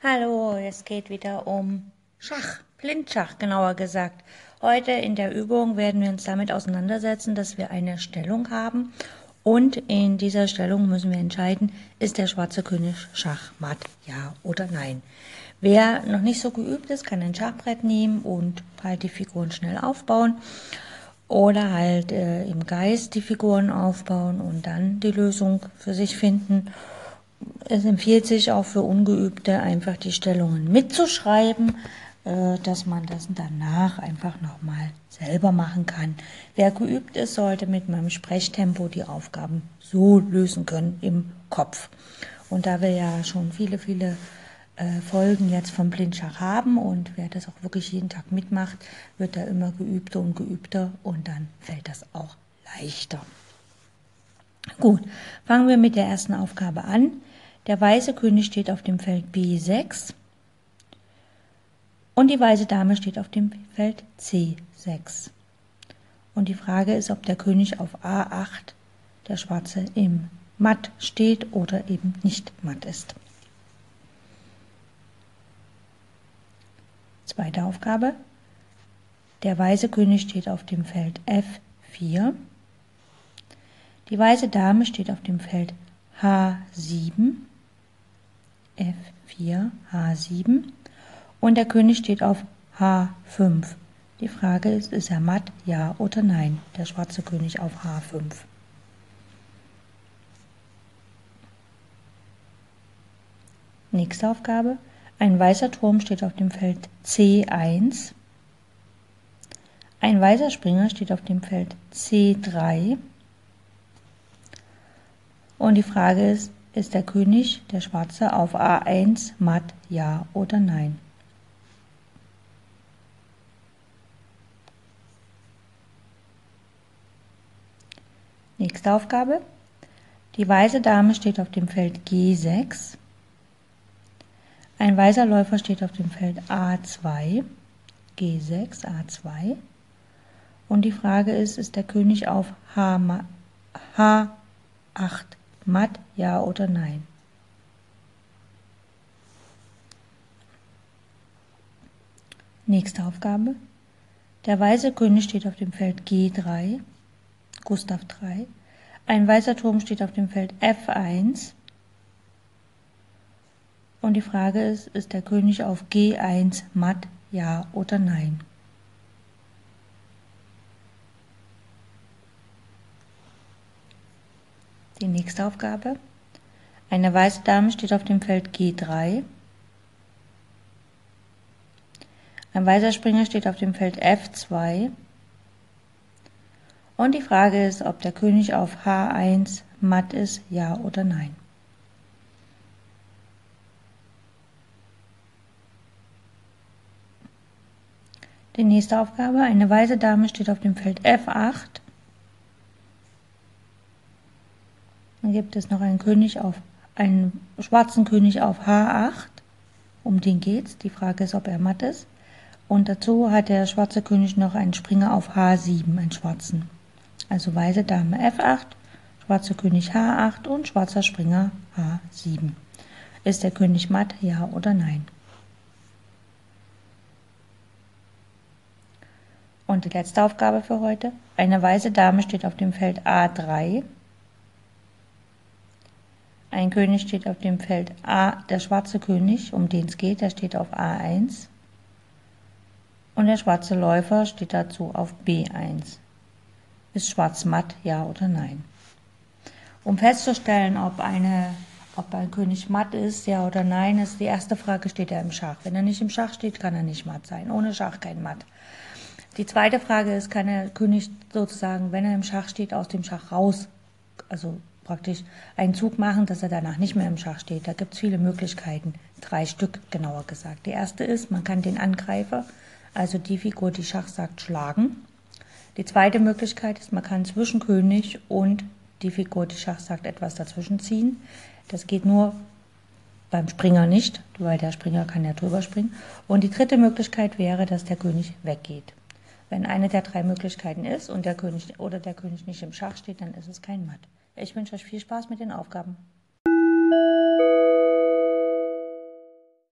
Hallo, es geht wieder um Schach, Blindschach genauer gesagt. Heute in der Übung werden wir uns damit auseinandersetzen, dass wir eine Stellung haben und in dieser Stellung müssen wir entscheiden, ist der schwarze König Schachmatt, ja oder nein. Wer noch nicht so geübt ist, kann ein Schachbrett nehmen und halt die Figuren schnell aufbauen oder halt äh, im Geist die Figuren aufbauen und dann die Lösung für sich finden. Es empfiehlt sich auch für Ungeübte einfach die Stellungen mitzuschreiben, äh, dass man das danach einfach nochmal selber machen kann. Wer geübt ist, sollte mit meinem Sprechtempo die Aufgaben so lösen können im Kopf. Und da wir ja schon viele, viele äh, Folgen jetzt vom Blindschach haben und wer das auch wirklich jeden Tag mitmacht, wird da immer geübter und geübter und dann fällt das auch leichter. Gut, fangen wir mit der ersten Aufgabe an. Der weiße König steht auf dem Feld B6 und die weiße Dame steht auf dem Feld C6. Und die Frage ist, ob der König auf A8, der schwarze, im Matt steht oder eben nicht matt ist. Zweite Aufgabe. Der weiße König steht auf dem Feld F4. Die weiße Dame steht auf dem Feld H7. F4, H7. Und der König steht auf H5. Die Frage ist, ist er matt, ja oder nein? Der schwarze König auf H5. Nächste Aufgabe. Ein weißer Turm steht auf dem Feld C1. Ein weißer Springer steht auf dem Feld C3. Und die Frage ist, ist der König, der Schwarze, auf A1 matt, ja oder nein? Nächste Aufgabe. Die weiße Dame steht auf dem Feld G6. Ein weißer Läufer steht auf dem Feld A2, G6, A2. Und die Frage ist, ist der König auf H, H8 matt, ja oder nein? Nächste Aufgabe. Der weiße König steht auf dem Feld G3, Gustav 3. Ein weißer Turm steht auf dem Feld F1, und die Frage ist, ist der König auf G1 matt, ja oder nein? Die nächste Aufgabe. Eine weiße Dame steht auf dem Feld G3. Ein weißer Springer steht auf dem Feld F2. Und die Frage ist, ob der König auf H1 matt ist, ja oder nein. Die nächste Aufgabe, eine weiße Dame steht auf dem Feld F8. Dann gibt es noch einen König auf einen schwarzen König auf H8. Um den geht's. Die Frage ist, ob er matt ist. Und dazu hat der schwarze König noch einen Springer auf H7, einen schwarzen. Also weiße Dame F8, schwarzer König H8 und schwarzer Springer H7. Ist der König matt, ja oder nein? Und die letzte Aufgabe für heute. Eine weiße Dame steht auf dem Feld A3. Ein König steht auf dem Feld A, der schwarze König, um den es geht, der steht auf A1. Und der schwarze Läufer steht dazu auf B1. Ist schwarz matt, ja oder nein? Um festzustellen, ob, eine, ob ein König matt ist, ja oder nein, ist die erste Frage, steht er im Schach. Wenn er nicht im Schach steht, kann er nicht matt sein. Ohne Schach kein Matt. Die zweite Frage ist, kann der König sozusagen, wenn er im Schach steht, aus dem Schach raus, also praktisch einen Zug machen, dass er danach nicht mehr im Schach steht. Da gibt es viele Möglichkeiten, drei Stück genauer gesagt. Die erste ist, man kann den Angreifer, also die Figur, die Schach sagt, schlagen. Die zweite Möglichkeit ist, man kann zwischen König und die Figur, die Schach sagt, etwas dazwischen ziehen. Das geht nur beim Springer nicht, weil der Springer kann ja drüber springen. Und die dritte Möglichkeit wäre, dass der König weggeht. Wenn eine der drei Möglichkeiten ist und der König oder der König nicht im Schach steht, dann ist es kein Matt. Ich wünsche euch viel Spaß mit den Aufgaben.